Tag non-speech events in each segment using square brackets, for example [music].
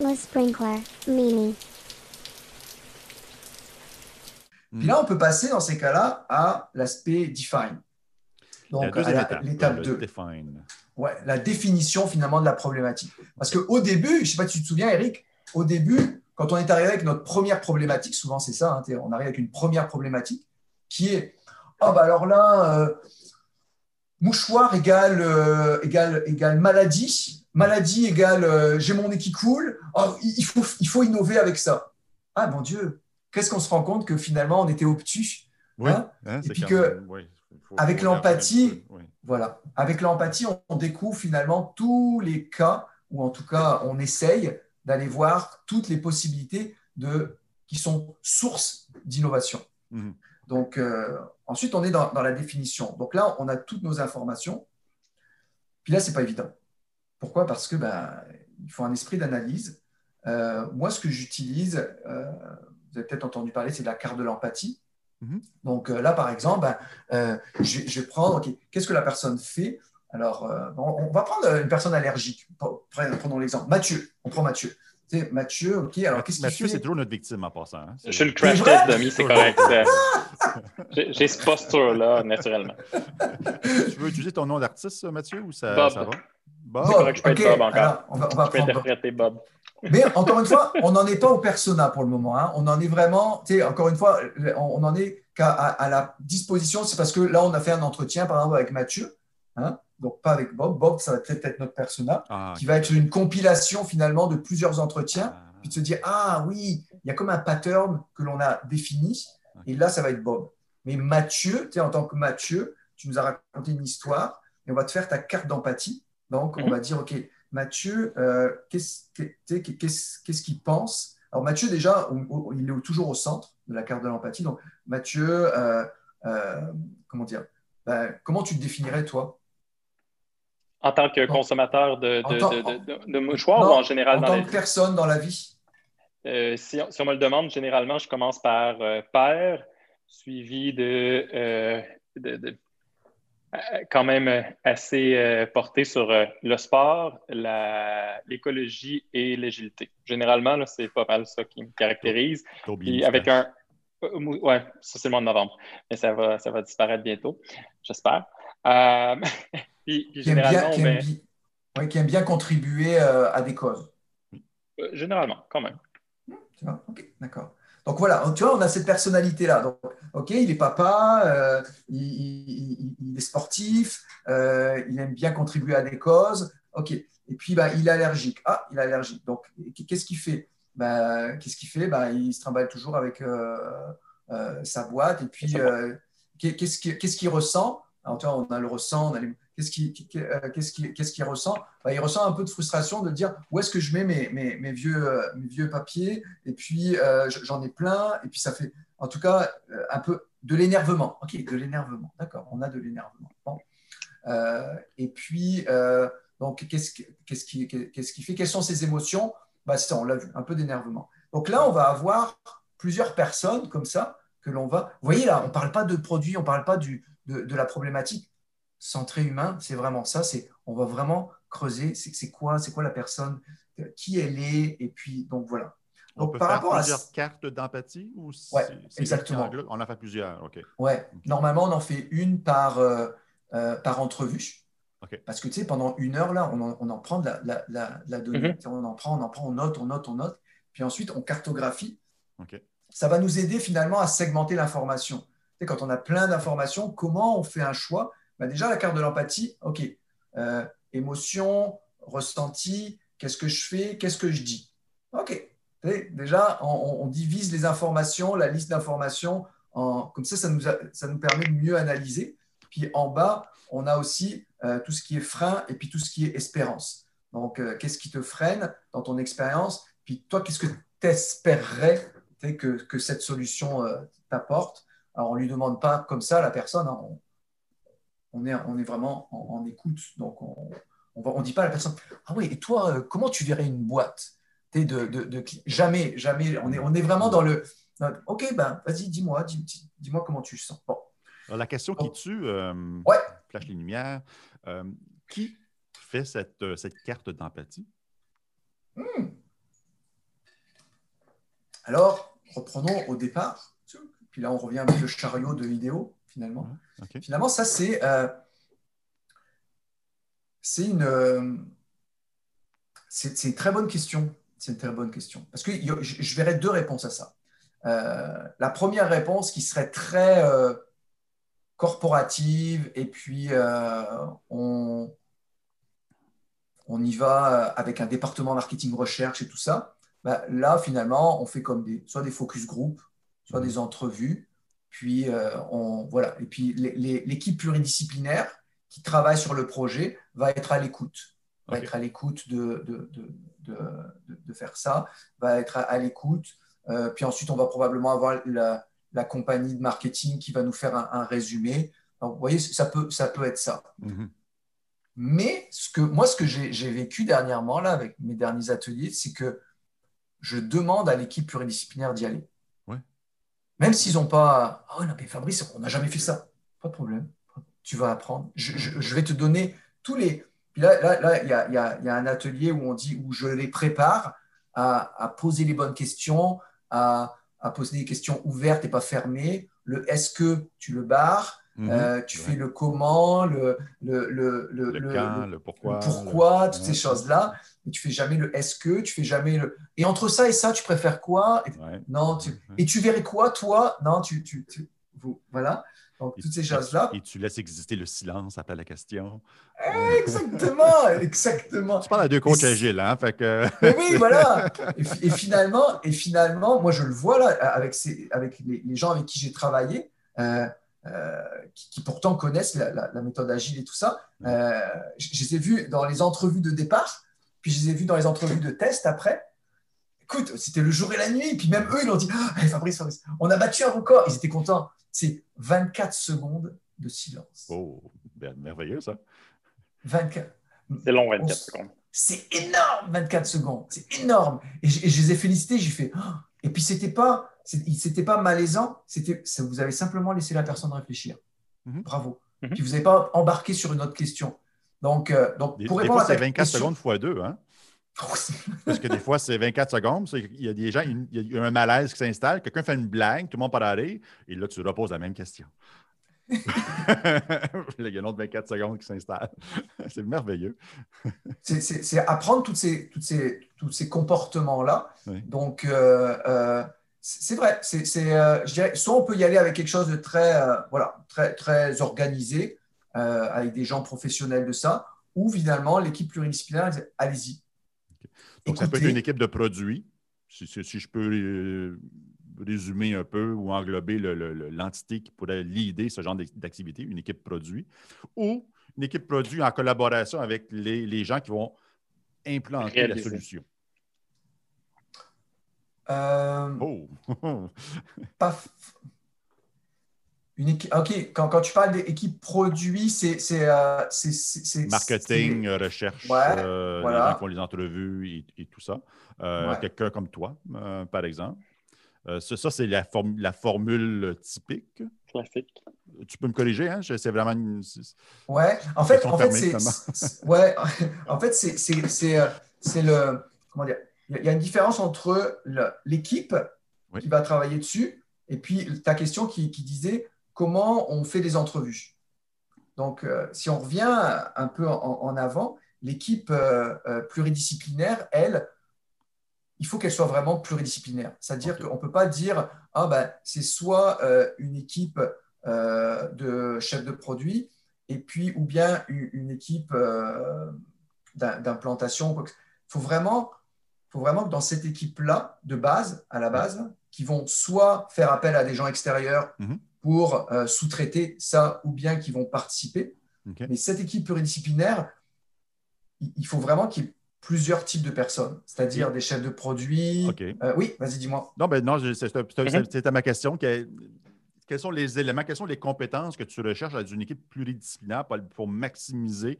Le sprinkler, Mimi. Puis là, on peut passer dans ces cas-là à l'aspect define. Donc, à l'étape le 2. define. Ouais, la définition finalement de la problématique. Parce qu'au début, je ne sais pas si tu te souviens, Eric, au début, quand on est arrivé avec notre première problématique, souvent c'est ça, hein, on arrive avec une première problématique qui est Oh, bah alors là, euh, mouchoir égale, euh, égale, égale maladie, maladie égale euh, j'ai mon nez qui coule, Oh, il, faut, il faut innover avec ça. Ah mon Dieu, qu'est-ce qu'on se rend compte que finalement on était obtus Oui. Hein? hein, Et puis que, oui, faut- avec l'empathie, oui. Voilà. Avec l'empathie, on, on découvre finalement tous les cas, ou en tout cas, on essaye d'aller voir toutes les possibilités de, qui sont sources d'innovation. Mhm. Donc, euh, ensuite, on est dans, dans la définition. Donc là, on a toutes nos informations. Puis là, c'est pas évident. Pourquoi? Parce que ben, il faut un esprit d'analyse. Euh, moi, ce que j'utilise, euh, vous avez peut-être entendu parler, c'est de la carte de l'empathie. Mhm. Donc euh, là, par exemple, ben, euh, je, vais- je vais prendre, qu'est-ce que la personne fait? Alors, euh, on va prendre une personne allergique. Prenons l'exemple. Mathieu, on prend Mathieu. Tu sais, Mathieu, ok, alors qu'est-ce Mathieu, c'est toujours notre victime en passant. hein. Je suis le crash test dummy, c'est correct. [laughs] J'ai j'ai ce posture-là, naturellement. Tu veux utiliser ton nom d'artiste, Mathieu, ou ça, Bob. ça va? Bob? Correct, je peux être ok, Bob encore. alors, on va, on va Je peux prendre Bob. interpréter Bob. Mais [laughs] encore une fois, on n'en est pas au persona pour le moment. hein. On en est vraiment, tu sais, encore une fois, on on en est qu'à à, à la disposition. C'est parce que là, on a fait un entretien, par exemple, avec Mathieu, hein, donc pas avec Bob. Bob, ça va peut-être être notre persona, Ah, qui va être une compilation finalement de plusieurs entretiens, ah, puis de se dire, ah oui, il y a comme un pattern que l'on a défini, et là, ça va être Bob. Mais Mathieu, tu sais, en tant que Mathieu, tu nous as raconté une histoire, et on va te faire ta carte d'empathie. Donc, on Mhm. va dire, OK, Mathieu, euh, qu'est-ce qu'il pense? Alors, Mathieu, déjà, on- on- il est toujours au centre de la carte de l'empathie. Donc, Mathieu, euh, euh, comment dire? Ben, Comment tu te définirais, toi? En tant que consommateur de, de, tant- de, de- de- de mouchoirs Non, ou en général En dans tant la que vie? personne dans la vie si, on, si on me le demande, généralement, je commence par père, suivi de, euh, de- de- euh, quand même euh, assez euh, porté sur euh, le sport, l'écologie et l'agilité. Généralement, là, c'est pas mal ça qui me caractérise. Toby Puis avec un. euh, Ouais, ça c'est le mois de novembre. Mais ça va, ça va disparaître bientôt, j'espère. Euh, [laughs] puis, puis qui aime bien, généralement, qui aime met- bi- ouais, qui aime bien contribuer euh, à des causes. euh, généralement, quand même. Tu vois ok, d'accord. Donc voilà, tu vois, on a cette personnalité-là. Donc, ok, il est papa, euh, il, il- il- il est sportif, euh, il aime bien contribuer à des causes. Ok. Et puis, bah, il est allergique. Ah, il est allergique. Donc, qu'est-ce qu'il fait? Bah, Qu'est-ce qu'il fait? Bah, Il se trimballe toujours avec euh, sa boîte. Et puis, qu'est-ce qu'il ressent? Alors, tu vois, on a le ressent, on a les- Qu'est-ce qu'il euh, qu'est-ce qu'il- ressent? Bah, Il ressent un peu de frustration de dire où est-ce que je mets mes, euh, vieux papiers? Et puis euh, j'en ai plein et puis ça fait en tout cas un peu de l'énervement. Ok, de l'énervement, d'accord, on a de l'énervement. Et puis, donc, qu'est-ce qui- fait Quelles sont ses émotions? Bah, ça, on l'a vu, un peu d'énervement. Donc là, on va avoir plusieurs personnes comme ça que l'on va. Vous voyez là, on ne parle pas de produit, on ne parle pas de la problématique centré humain, c'est vraiment ça. C'est on va vraiment creuser. C'est quoi, c'est quoi la personne, euh, qui elle est, et puis donc voilà. On Donc peut par faire rapport à plusieurs cartes d'empathie ou Ouais, exactement. On en fait plusieurs, OK. Ouais, normalement, on en fait une par, euh, euh, par entrevue. OK. Parce que tu sais, pendant une heure, là, on en, on en prend de la, la, la, la donnée. Mhm. Sais, On en prend, on en prend, on note, on note, on note. Puis ensuite, on cartographie. OK. Ça va nous aider finalement à segmenter l'information. Tu sais, quand on a plein d'informations, comment on fait un choix Bah, Déjà, la carte de l'empathie, OK. Euh, émotion, ressenti, qu'est-ce que je fais, qu'est-ce que je dis OK. Déjà, on, divise les informations, la liste d'informations. Comme ça, ça nous, ça nous permet de mieux analyser. Puis en bas, on a aussi euh, tout ce qui est frein et puis tout ce qui est espérance. Donc, euh, qu'est-ce qui te freine dans ton expérience? Puis toi, qu'est-ce que tu espérerais que, que cette solution euh, t'apporte? Alors, on ne lui demande pas comme ça la personne. hein. On est, on est vraiment en, en écoute. Donc, on ne on dit pas à la personne Ah oui, et toi, euh, comment tu verrais une boîte? Sais, de, de, Jamais, jamais. On est, on est vraiment dans le. dans- Ok, ben, vas-y, dis-moi, dis, dis- dis-moi comment tu sens. Bon. Alors, la question qui tue, euh, Ouais. flash les lumières, euh, qui fait cette, euh, cette carte d'empathie? Hmm. Alors, reprenons au départ. Puis là, on revient avec le chariot de vidéo, finalement. OK. Finalement, ça, c'est euh, une, euh, c'est une très bonne question. C'est une très bonne question. Parce que je je verrais deux réponses à ça. Euh, la première réponse qui serait très corporative et puis on, on y va avec un département marketing recherche et tout ça. Bah, là, finalement, on fait comme des, soit des focus group, soit des entrevues. Puis, euh, on, voilà. Et puis, l'équipe pluridisciplinaire qui travaille sur le projet va être à l'écoute. Va être à l'écoute de, de, de, de, faire ça, va être à, à l'écoute. Euh, puis ensuite, on va probablement avoir la, la compagnie de marketing qui va nous faire un, un résumé. Donc, vous voyez, ça peut, ça peut être ça. Mhm. Mais ce que, moi, ce que j'ai j'ai vécu dernièrement, là, avec mes derniers ateliers, c'est que je demande à l'équipe pluridisciplinaire d'y aller. Même s'ils n'ont pas. Oh non, mais Fabrice, on n'a jamais fait ça. Pas de problème. Tu vas apprendre. Je, vais te donner tous les. Puis là, là, là, il y a, il y a- il un atelier où on dit, où je les prépare à, à poser les bonnes questions, à, à poser des questions ouvertes et pas fermées. Le est-ce que tu le barres, Mhm. Euh, tu Ouais. fais le comment, le, le, le, le, quand, pourquoi. pourquoi, toutes ces choses-là. Mais tu fais jamais le est-ce que, tu fais jamais le. Et entre ça et ça, tu préfères quoi? Et- Ouais. Non, tu... Et tu verrais quoi, toi? Non, tu. tu, Voilà. Donc, Et- toutes ces choses-là. Et tu laisses exister le silence après la question. Exactement, [laughs] exactement. Tu parles à deux coachs agiles, hein? Fait que... Mais oui, [laughs] voilà. Et, fi- et finalement, et finalement, moi, je le vois là avec, ces, avec les, les gens avec qui j'ai travaillé, euh, euh, qui, qui pourtant connaissent la, la- la méthode agile et tout ça. Euh, je, je les ai vus dans les entrevues de départ, puis je les ai vus dans les entrevues de test après. Écoute, c'était le jour et la nuit. Puis même eux, ils ont dit Ah, hey, Fabrice, Fabrice, on a battu un record. Ils étaient contents. C'est 24 secondes de silence. Oh, ben, merveilleux, ça. 24. C'est long, 24 On- secondes. C'est énorme, 24 secondes. C'est énorme. Et je, et je les ai félicités. J'ai fait. Oh Et puis, c'était pas, c'était pas malaisant. C'était, ça- vous avez simplement laissé la personne réfléchir. Mhm. Bravo. Mhm. Puis, vous n'avez pas embarqué sur une autre question. Donc, euh, donc Des, pour des répondre fois, à ta c'est 24 question- secondes fois deux, hein? [laughs] Parce que des fois, c'est 24 secondes. Il y a des gens, il y a un malaise qui s'installe, quelqu'un fait une blague, tout le monde part à rire, et là, tu reposes la même question. [laughs] Il y a un autre 24 secondes qui s'installe. [laughs] C'est merveilleux. c'est, c'est- c'est apprendre toutes ces, toutes ces, tous ces comportements-là. Oui. Donc, euh, euh, c'est vrai. C'est, c'est, euh, je dirais, soit on peut y aller avec quelque chose de très, euh, voilà, très, très organisé, euh, avec des gens professionnels de ça, ou finalement, l'équipe pluridisciplinaire, allez-y. Donc, ça peut être une équipe de produits, si, si- si je peux euh, résumer un peu ou englober le- le- le- l'entité qui pourrait l'idée ce genre d'ac- d'activité, une équipe produit, ou une équipe produit en collaboration avec les, les gens qui vont implanter la solution. Euh, Oh! [laughs] pas f- une équipe, ok, quand, quand tu parles d'équipe produit, c'est c'est, euh, Marketing, recherche, Ouais, euh, voilà. les gens qui font les entrevues et, et tout ça. Euh, Ouais. Quelqu'un comme toi, euh, par exemple. Euh, ça, ça, c'est la, form- la formule typique. Classique. Tu peux me corriger, hein? C'est vraiment une. Ouais, en fait, en fait, c'est, ouais, [laughs] en fait, c'est, c'est, c'est, c'est le, comment dire, il y a- une différence entre l'équipe Oui. qui va travailler dessus et puis ta question qui, qui disait comment on fait des entrevues. Donc, euh, si on revient un peu en, en avant, l'équipe euh, euh, pluridisciplinaire, elle, il faut qu'elle soit vraiment pluridisciplinaire. C'est-à-dire qu'on ne peut pas dire, ah ben, c'est soit une équipe de chefs de produit, et puis ou bien une, une équipe d'im- d'implantation. Il faut vraiment, faut vraiment que dans cette équipe-là, de base, à la base, qui vont soit faire appel à des gens extérieurs Mhm. pour euh, sous-traiter ça, ou bien qui vont participer. Mais cette équipe pluridisciplinaire, il il faut vraiment qu'il y ait plusieurs types de personnes, c'est-à-dire des chefs de produits. OK. Euh, oui, vas-y, dis-moi. Non, ben non, c'est- Mhm. c'était ma question. Que- quels sont les éléments, quelles sont les compétences que tu recherches dans une équipe pluridisciplinaire pour, pour maximiser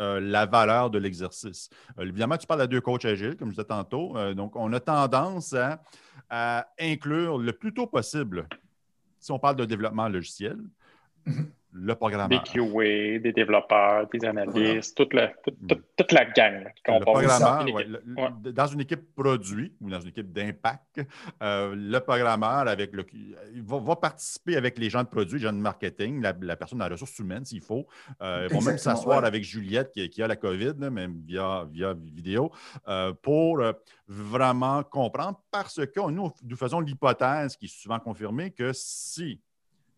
euh, la valeur de l'exercice? Euh, évidemment, tu parles à deux coachs agiles, comme je disais tantôt. Euh, donc, on a tendance à, inclure le plus tôt possible, si on parle de développement logiciel, Mhm. Le programmeur. Des QA, des développeurs, des analystes, toute, la, toute, toute, toute la gang qui Le compose programmeur, une ouais, équipe. le- Ouais. dans une équipe produit ou dans une équipe d'impact, euh, le programmeur avec le, il va, va participer avec les gens de produit, les gens de marketing, la, la personne dans les ressources humaines s'il faut. Euh, ils vont même s'asseoir ouais. avec Juliette qui, qui a la COVID, là, même via, via vidéo, euh, pour vraiment comprendre parce que nous, nous faisons l'hypothèse qui est souvent confirmée que si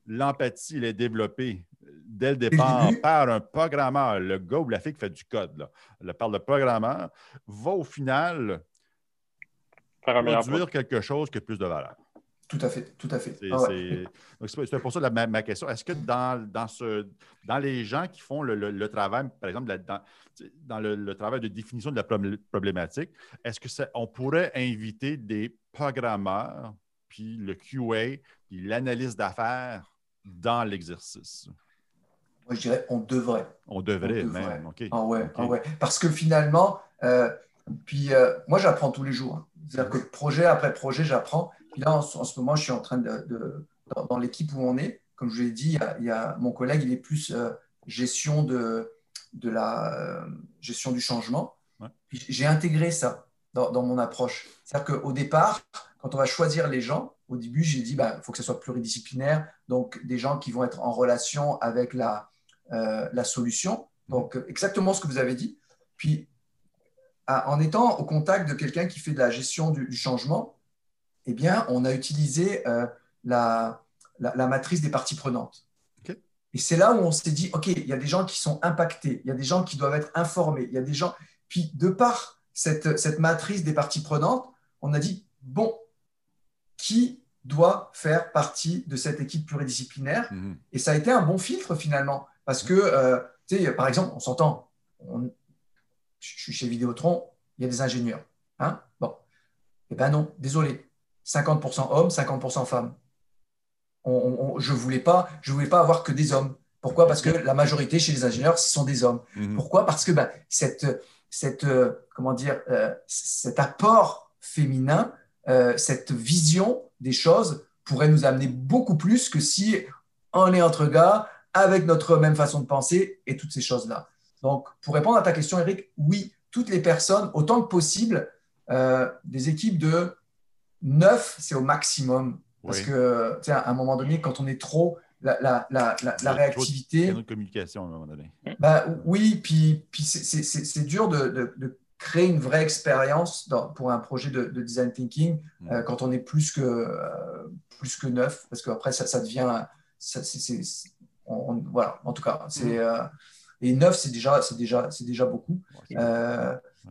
l'empathie elle est développée dès le départ par un programmeur, le gars ou la fille qui fait du code, là, le- par le programmeur, va au final Faire un meilleur produire quelque chose qui a plus de valeur. Tout à fait, tout à fait. C'est Ah ouais. pour ça la- ma, ma question. Est-ce que dans, dans, ce, dans les gens qui font le, le- le travail, par exemple, la- dans, dans le, le travail de définition de la problé- problématique, est-ce que ça- on pourrait inviter des programmeurs, puis le QA, puis l'analyse d'affaires dans l'exercice? Moi, je dirais, on devrait. On devrait, On devrait. même. Ah ouais, ah ouais. Parce que finalement, euh, puis euh, moi j'apprends tous les jours. hein. C'est-à-dire que projet après projet, j'apprends. Puis là, en, ce en ce moment, je suis en train de, de- dans, dans l'équipe où on est, comme je vous l'ai dit, il y a, il y a- mon collègue, il est plus euh, gestion de, de la gestion du changement. Ouais. J'ai intégré ça dans, dans mon approche. C'est-à-dire qu'au départ, quand on va choisir les gens, au début, j'ai dit, il faut que ce soit pluridisciplinaire, donc des gens qui vont être en relation avec la, euh, la solution. Donc, euh, exactement ce que vous avez dit. Puis, à- en étant au contact de quelqu'un qui fait de la gestion du, du changement, eh bien, on a utilisé euh, la, la, la matrice des parties prenantes. Et c'est là où on s'est dit, OK, il y a des gens qui sont impactés, il y a des gens qui doivent être informés, il y a des gens. Puis, de par cette, cette matrice des parties prenantes, on a dit, bon, qui doit faire partie de cette équipe pluridisciplinaire Mhm. et ça a été un bon filtre finalement. Parce que, euh, tu sais, par exemple, on s'entend, on- je suis chez Vidéotron, il y a des ingénieurs. Hein bon. Eh bien non, désolé. 50% hommes, 50% femmes. On- on- on- je ne voulais, pas- je voulais pas avoir que des hommes. Pourquoi? Parce que la majorité chez les ingénieurs, ce sont des hommes. Mhm. Pourquoi? Parce que ben, cette, cette, euh, comment dire, euh, cet apport féminin, cette vision des choses pourrait nous amener beaucoup plus que si on est entre gars, avec notre même façon de penser et toutes ces choses-là. Donc, pour répondre à ta question, Eric, oui, toutes les personnes, autant que possible, euh, des équipes de 9, c'est au maximum. Parce Oui. que, tu sais, à un moment donné, quand on est trop, la, la, la, la, Il y a la trop de réactivité. canaux de communication à un moment donné. Bah, oui, puis, puis c'est- c'est c'est- c'est dur de, de- de créer une vraie expérience pour un projet de, de design thinking Mm. euh, quand on est plus que, euh, plus que neuf, parce qu'après, ça, ça devient. ça- on- on- voilà, en tout cas. c'est euh, et neuf, c'est déjà, c'est déjà, c'est déjà beaucoup.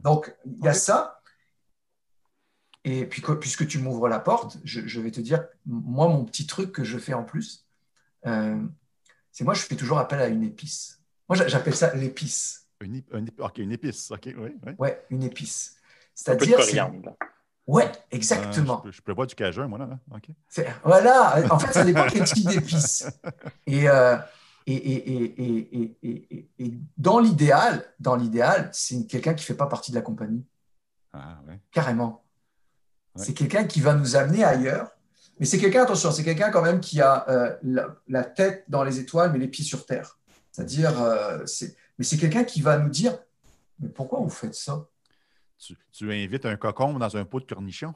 Donc, il y a ça. Et puis, que- puisque tu m'ouvres la porte, je, je vais te dire, moi, mon petit truc que je fais en plus, c'est moi, je fais toujours appel à une épice. Moi, j'a- j'appelle ça l'épice. Une, une ép- OK, une épice. OK, oui. oui. Ouais, une épice. C'est-à-dire. Ouais, Ah, exactement. je, prévois du cajun, moi, là. hein. OK. C'est- Voilà, en fait, ça dépend quel type d'épices. Et, euh, et, et, et, et, et, et- et- et dans l'idéal, dans l'idéal, c'est quelqu'un qui ne fait pas partie de la compagnie, Ah, ouais. carrément. Ouais. C'est quelqu'un qui va nous amener ailleurs. Mais c'est quelqu'un, attention, c'est quelqu'un quand même qui a euh, la, la tête dans les étoiles, mais les pieds sur terre. C'est-à-dire, euh, c'est- mais c'est quelqu'un qui va nous dire, mais pourquoi vous faites ça? Tu, tu invites un cocon dans un pot de cornichons.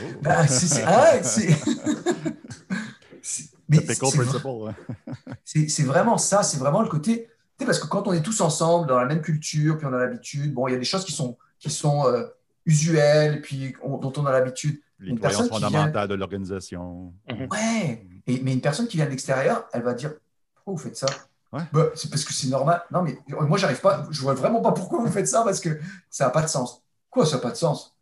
Oh. Ben, c'est- c'est- ah, c'est- [laughs] c'est- mais The pickle c'est- principle. [laughs] C'est c'est vraiment ça, c'est vraiment le côté. Tu sais, parce que quand on est tous ensemble, dans la même culture, puis on a l'habitude, bon, il y a des choses qui sont, qui sont euh, usuelles, puis on- dont on a l'habitude. Les Une personne fondamentales de l'organisation. Ouais, Et- mais une personne qui vient de l'extérieur, elle va dire Pourquoi vous faites ça? Ouais. Bah, C'est parce que c'est normal. Non, mais moi, j'arrive pas, je vois vraiment pas pourquoi vous faites ça, parce que ça n'a pas de sens. Quoi, ça n'a pas de sens?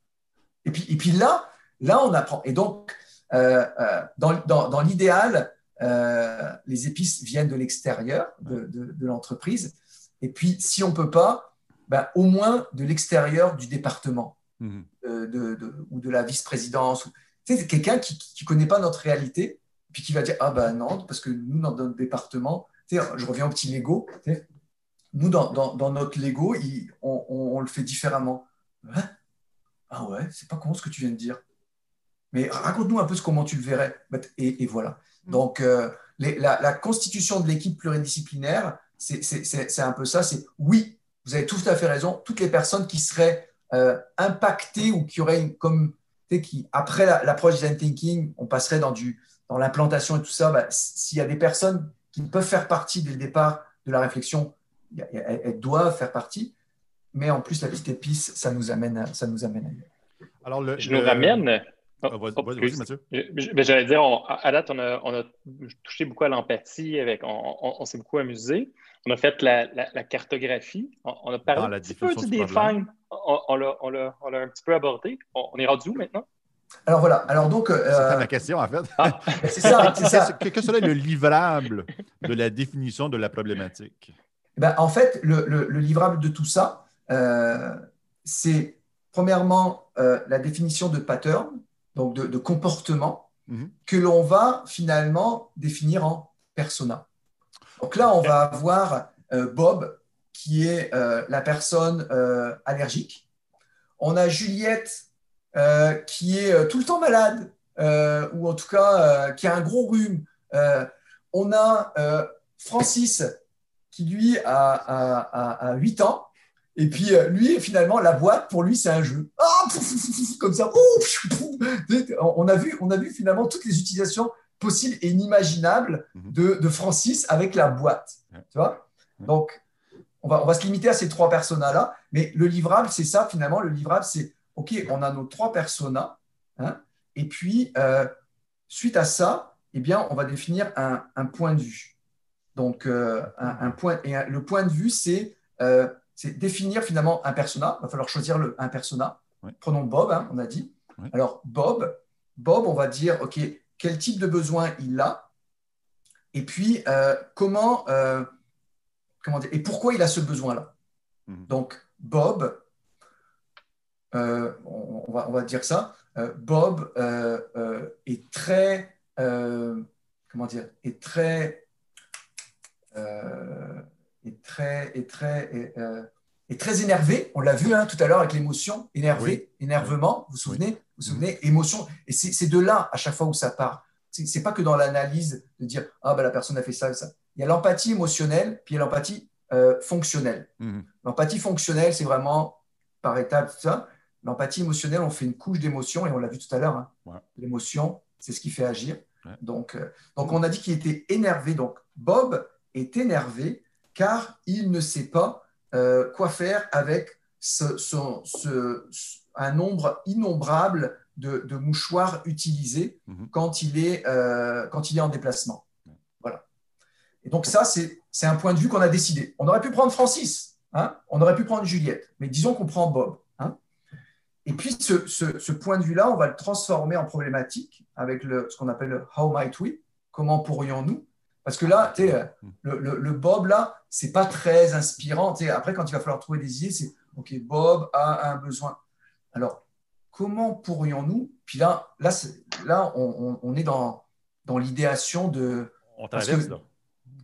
Et puis, et puis là, là, on apprend. Et donc, euh, euh, dans, dans- dans l'idéal, euh, les épices viennent de l'extérieur de, de- de l'entreprise. Et puis, si on ne peut pas, ben, au moins de l'extérieur du département Mhm. de, de- ou de la vice-présidence. ou- Tu sais, c'est quelqu'un qui ne connaît pas notre réalité, puis qui va dire Ah ben non, parce que nous, dans notre département, je reviens au petit Lego, nous, dans, dans- dans notre Lego, il- on, on- on le fait différemment. Hein? Ah ouais, c'est pas con ce que tu viens de dire. mais raconte-nous un peu ce, comment tu le verrais. Et, voilà. Mm. Donc, euh, la, constitution de l'équipe pluridisciplinaire, c'est un peu ça. C'est oui, vous avez tout à fait raison. Toutes les personnes qui seraient euh, impactées ou qui auraient une, comme qui après l'approche design thinking, on passerait dans du dans l'implantation et tout ça. Bah, s'il y a des personnes qui peuvent faire partie dès le départ de la réflexion, elles, doivent faire partie. Mais en plus, la petite épice, ça nous amène, ça nous amène ailleurs. Alors, le, je nous ramène Oh, oh, ben, j'allais dire, à date, on a, touché beaucoup à l'empathie, avec, on, s'est beaucoup amusé. On a fait la, cartographie, on, a parlé un petit peu du define, on, l'a un petit peu abordé. On, est rendu où maintenant? Alors voilà, alors donc. Euh... C'est ma question en fait. Ah, c'est ça, [laughs] c'est ça. Que, serait le livrable de la définition de la problématique? Ben, en fait, le, livrable de tout ça, euh, c'est premièrement euh, la définition de pattern, donc de, comportement, mhm. que l'on va finalement définir en persona. Donc là, on va avoir euh, Bob, qui est euh, la personne euh, allergique. On a Juliette, qui est tout le temps malade, ou en tout cas qui a un gros rhume. on a Francis, qui lui a, a, a 8 ans, et puis, euh, lui, finalement, la boîte, pour lui, c'est un jeu. Ah, [laughs] comme ça. On a, vu, on a vu finalement toutes les utilisations possibles et inimaginables mhm. de, Francis avec la boîte. Tu vois? Donc, on va, on va se limiter à ces trois personas-là. Mais le livrable, c'est ça, finalement. Le livrable, c'est OK, on a nos trois personas. Hein, et puis, euh, suite à ça, eh bien, on va définir un, point de vue. Donc, euh, un, point, et le point de vue, c'est c'est définir finalement un persona. Il va falloir choisir le, un persona. Prenons Bob, hein, on a dit. Alors, Bob, Bob, on va dire, OK, quel type de besoin il a? Et puis euh, comment, euh, comment dire, et pourquoi il a ce besoin-là? Mhm. Donc, Bob, euh, on, va, on, va, dire ça, Bob est très, comment dire, est très est très, est très, est, euh, très énervé. On l'a vu hein, tout à l'heure avec l'émotion, énervé, énervement. Vous vous souvenez? Vous vous souvenez? Émotion. Et c'est de là à chaque fois où ça part. C'est pas que dans l'analyse de dire ah ben la personne a fait ça, ça. Il y a l'empathie émotionnelle, puis il y a l'empathie euh, fonctionnelle. Mhm. L'empathie fonctionnelle, c'est vraiment par étapes ça. L'empathie émotionnelle, on fait une couche d'émotion et on l'a vu tout à l'heure. Hein. L'émotion, c'est ce qui fait agir. Donc, euh, donc, on a dit qu'il était énervé. Donc, Bob est énervé car il ne sait pas euh, quoi faire avec un nombre innombrable de, mouchoirs utilisés mhm. quand, il est, euh, quand il est en déplacement. Voilà. Et donc ça, c'est un point de vue qu'on a décidé. On aurait pu prendre Francis, hein, on aurait pu prendre Juliette, mais disons qu'on prend Bob. Et puis ce, point de vue-là, on va le transformer en problématique avec le, ce qu'on appelle le How might we Comment pourrions-nous? Parce que là, le, le, Bob, là, c'est pas très inspirant. après, quand il va falloir trouver des idées, c'est OK, Bob a un besoin. Alors, comment pourrions-nous? Puis là, là, là on, on, est dans, dans l'idéation de. On traverse, là.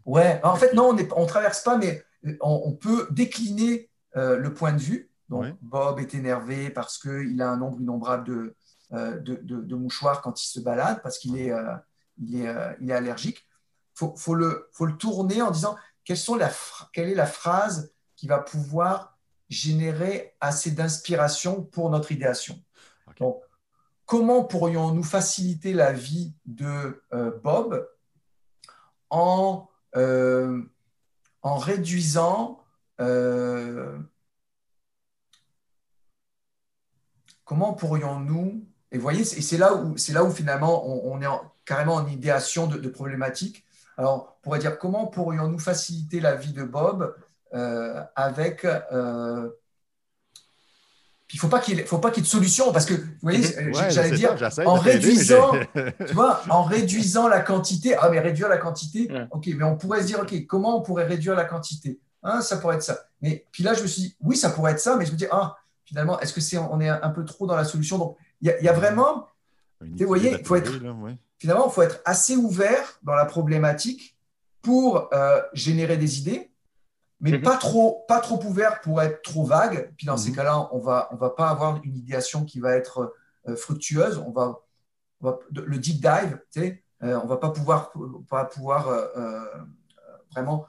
Ouais, en fait, non, on ne traverse pas, mais on, peut décliner euh, le point de vue. Donc, Bob est énervé parce qu'il a un nombre innombrable de, euh, de, de, mouchoirs quand il se balade, parce qu'il est, il est, il est allergique. Faut, faut, le, faut le tourner en disant quelle, sont la, quelle est la phrase qui va pouvoir générer assez d'inspiration pour notre idéation. Donc, comment pourrions-nous faciliter la vie de euh, Bob en, euh, en réduisant euh, comment pourrions-nous et voyez et c'est là où c'est là où finalement on, est carrément en idéation de, de problématiques alors, on pourrait dire comment pourrions-nous faciliter la vie de Bob euh, avec. Euh, il ne faut pas qu'il y, ait, faut pas qu'il y ait de solution parce que, vous voyez, mhm. j'allais dire, en réduisant, tu vois, en réduisant la quantité, ah, mais réduire la quantité, ok, mais on pourrait se dire, ok, comment on pourrait réduire la quantité hein, Ça pourrait être ça. Mais puis là, je me suis dit, oui, ça pourrait être ça, mais je me dis, ah, finalement, est-ce que c'est, on est un peu trop dans la solution? Donc, il y, a vraiment, vous voyez, il faut être, finalement, il faut être assez ouvert dans la problématique pour euh, générer des idées, mais mhm. pas, trop, pas trop ouvert pour être trop vague. Puis dans ces mhm. cas-là, on va, on va pas avoir une idéation qui va être euh, fructueuse. On va, le deep dive, tu sais, on va pas pouvoir, pas pouvoir vraiment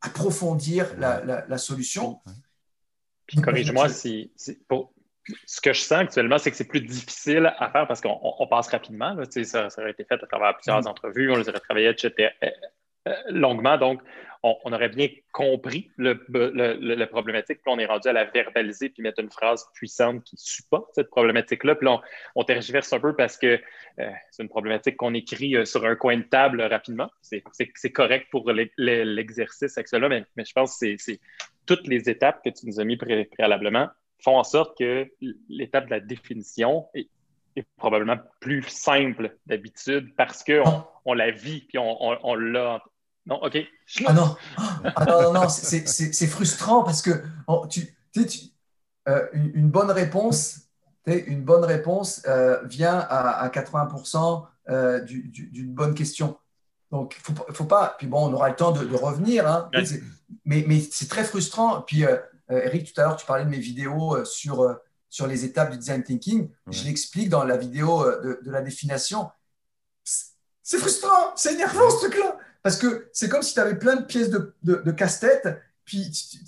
approfondir la, solution. Puis corrige-moi [laughs] si, pour, ce que je sens actuellement, c'est que c'est plus difficile à faire parce qu'on passe rapidement. ça, ça, aurait été fait à travers plusieurs mm. entrevues, on les aurait travaillées, etc. Euh, longuement. Donc, on, aurait bien compris la problématique, puis on est rendu à la verbaliser puis mettre une phrase puissante qui supporte cette problématique-là. Puis là, on, tergiverse un peu parce que euh, c'est une problématique qu'on écrit euh, sur un coin de table rapidement. C'est correct pour l'exercice actuellement, mais, mais je pense que c'est toutes les étapes que tu nous as mis préalablement font en sorte que l'étape de la définition est, probablement plus simple d'habitude parce qu'on on la vit puis on, on l'a non, OK. Ah non, ah non, non, c'est frustrant parce que oh, tu, tu, euh, une, bonne réponse, une bonne réponse euh, vient à, 80% euh, d'une bonne question. Donc, il ne faut, pas. Puis bon, on aura le temps de, revenir, hein, mais, mais c'est très frustrant. Puis, Eric, tout à l'heure, tu parlais de mes vidéos sur, sur les étapes du design thinking. Je l'explique dans la vidéo de, de la définition. C'est frustrant, c'est énervant ce truc-là. Parce que c'est comme si tu avais plein de pièces de, de, casse-tête, puis tu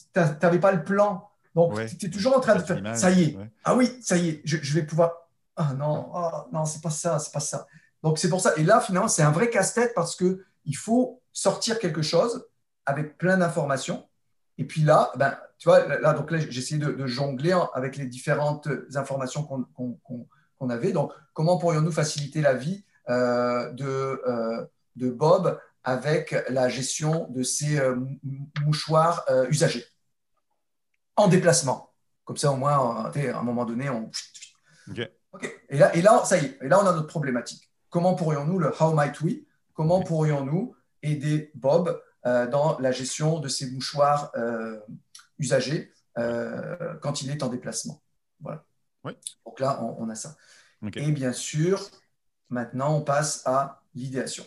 n'avais pas le plan. Donc, tu es toujours en train de faire ça y est, ah oui, ça y est, je, vais pouvoir. Ah non, ah, non, c'est pas ça, c'est pas ça. Donc, c'est pour ça. Et là, finalement, c'est un vrai casse-tête parce qu'il faut sortir quelque chose avec plein d'informations. Et puis là, ben, tu vois, là, donc là, j'ai essayé de, jongler avec les différentes informations qu'on avait. Donc, comment pourrions-nous faciliter la vie euh, de, euh, de Bob avec la gestion de ces euh, mouchoirs euh, usagés en déplacement. Comme ça, au moins, à un moment donné, on. Et, là, et là, ça y est, et là, on a notre problématique. Comment pourrions-nous, le how might we, comment pourrions-nous aider Bob euh, dans la gestion de ces mouchoirs usagés quand il est en déplacement? Voilà. Donc là, on, a ça. Et bien sûr, maintenant, on passe à l'idéation.